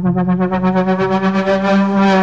Música